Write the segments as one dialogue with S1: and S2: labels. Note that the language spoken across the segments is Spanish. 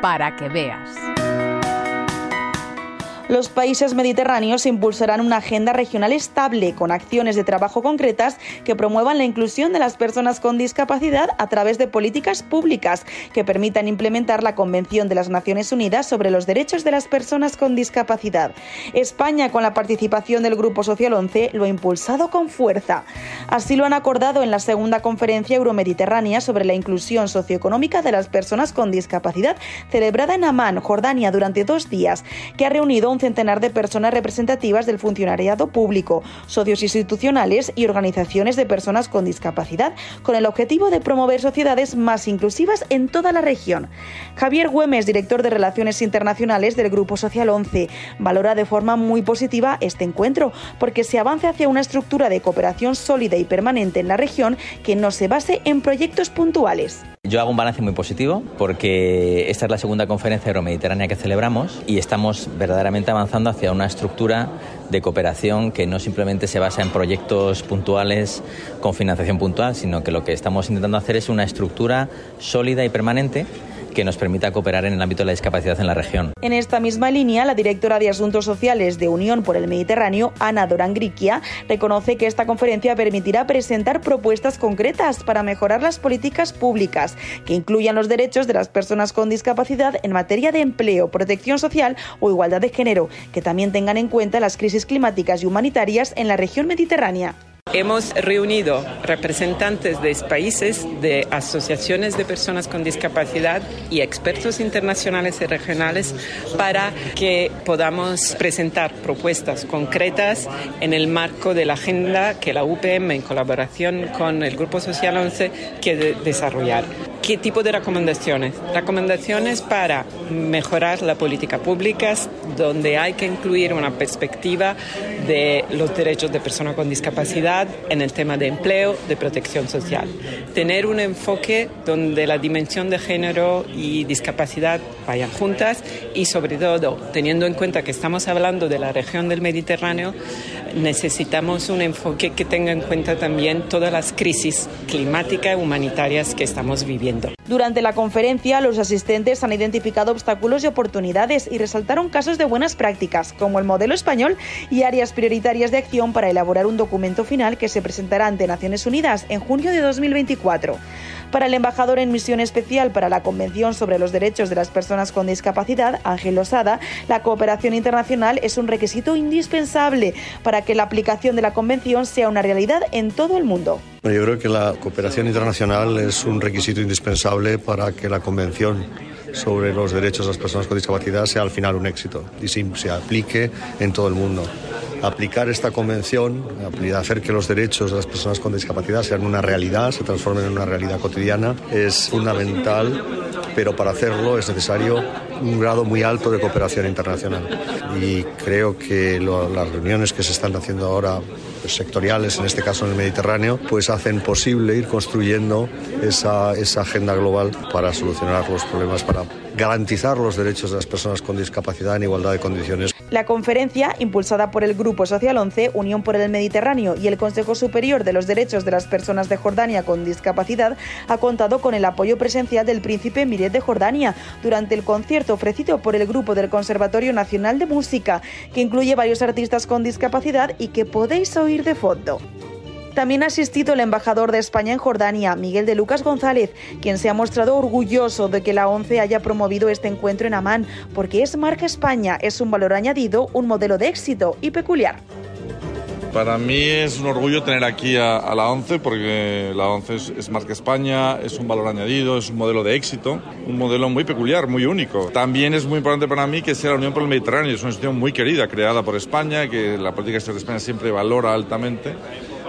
S1: para que veas.
S2: Los países mediterráneos impulsarán una agenda regional estable con acciones de trabajo concretas que promuevan la inclusión de las personas con discapacidad a través de políticas públicas que permitan implementar la Convención de las Naciones Unidas sobre los Derechos de las Personas con Discapacidad. España, con la participación del Grupo Social 11, lo ha impulsado con fuerza. Así lo han acordado en la segunda conferencia euromediterránea sobre la inclusión socioeconómica de las personas con discapacidad, celebrada en Amán, Jordania, durante dos días, que ha reunido un centenar de personas representativas del funcionariado público, socios institucionales y organizaciones de personas con discapacidad, con el objetivo de promover sociedades más inclusivas en toda la región. Javier Güemes, director de Relaciones Internacionales del Grupo Social 11, valora de forma muy positiva este encuentro, porque se avanza hacia una estructura de cooperación sólida y permanente en la región que no se base en proyectos puntuales.
S3: Yo hago un balance muy positivo porque esta es la segunda conferencia euromediterránea que celebramos y estamos verdaderamente avanzando hacia una estructura de cooperación que no simplemente se basa en proyectos puntuales con financiación puntual, sino que lo que estamos intentando hacer es una estructura sólida y permanente que nos permita cooperar en el ámbito de la discapacidad en la región.
S2: En esta misma línea, la directora de Asuntos Sociales de Unión por el Mediterráneo, Ana Dorangriquia, reconoce que esta conferencia permitirá presentar propuestas concretas para mejorar las políticas públicas que incluyan los derechos de las personas con discapacidad en materia de empleo, protección social o igualdad de género, que también tengan en cuenta las crisis climáticas y humanitarias en la región mediterránea.
S4: Hemos reunido representantes de países, de asociaciones de personas con discapacidad y expertos internacionales y regionales para que podamos presentar propuestas concretas en el marco de la agenda que la UPM en colaboración con el Grupo Social 11 quiere desarrollar. ¿Qué tipo de recomendaciones? Recomendaciones para mejorar la política pública, donde hay que incluir una perspectiva de los derechos de personas con discapacidad en el tema de empleo, de protección social. Tener un enfoque donde la dimensión de género y discapacidad vayan juntas y sobre todo, teniendo en cuenta que estamos hablando de la región del Mediterráneo, necesitamos un enfoque que tenga en cuenta también todas las crisis climáticas y humanitarias que estamos viviendo.
S2: Durante la conferencia, los asistentes han identificado obstáculos y oportunidades y resaltaron casos de buenas prácticas, como el modelo español y áreas prioritarias de acción para elaborar un documento final que se presentará ante Naciones Unidas en junio de 2024. Para el embajador en misión especial para la Convención sobre los Derechos de las Personas con Discapacidad, Ángel Losada, la cooperación internacional es un requisito indispensable para que la aplicación de la Convención sea una realidad en todo el mundo.
S5: Yo creo que la cooperación internacional es un requisito indispensable para que la Convención sobre los derechos de las personas con discapacidad sea al final un éxito y se aplique en todo el mundo aplicar esta convención, hacer que los derechos de las personas con discapacidad sean una realidad, se transformen en una realidad cotidiana, es fundamental, pero para hacerlo es necesario un grado muy alto de cooperación internacional. Y creo que las reuniones que se están haciendo ahora sectoriales, en este caso en el Mediterráneo, pues hacen posible ir construyendo esa, esa agenda global para solucionar los problemas, para garantizar los derechos de las personas con discapacidad en igualdad de condiciones.
S2: La conferencia, impulsada por el Grupo Social 11, Unión por el Mediterráneo y el Consejo Superior de los Derechos de las Personas de Jordania con Discapacidad, ha contado con el apoyo presencial del príncipe Miret de Jordania durante el concierto ofrecido por el grupo del Conservatorio Nacional de Música, que incluye varios artistas con discapacidad y que podéis oír de fondo. También ha asistido el embajador de España en Jordania, Miguel de Lucas González, quien se ha mostrado orgulloso de que la ONCE haya promovido este encuentro en Amán, porque es marca España, es un valor añadido, un modelo de éxito y peculiar.
S6: Para mí es un orgullo tener aquí a, la ONCE porque la ONCE es, marca España, es un valor añadido, es un modelo de éxito, un modelo muy peculiar, muy único. También es muy importante para mí que sea la Unión por el Mediterráneo, es una institución muy querida, creada por España, que la política exterior de España siempre valora altamente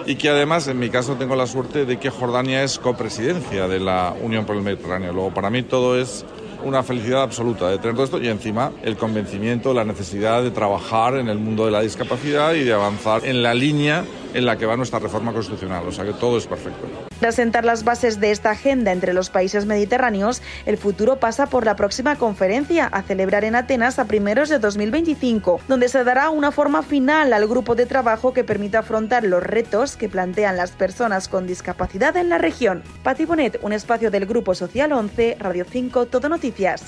S6: y que además en mi caso tengo la suerte de que Jordania es copresidencia de la Unión por el Mediterráneo. Luego para mí todo es una felicidad absoluta de tener todo esto y encima el convencimiento, la necesidad de trabajar en el mundo de la discapacidad y de avanzar en la línea en la que va nuestra reforma constitucional. O sea que todo es perfecto.
S2: Tras sentar las bases de esta agenda entre los países mediterráneos, el futuro pasa por la próxima conferencia a celebrar en Atenas a primeros de 2025, donde se dará una forma final al grupo de trabajo que permita afrontar los retos que plantean las personas con discapacidad en la región. Pati Bonet, un espacio del Grupo Social 11, Radio 5, Todo Noticias.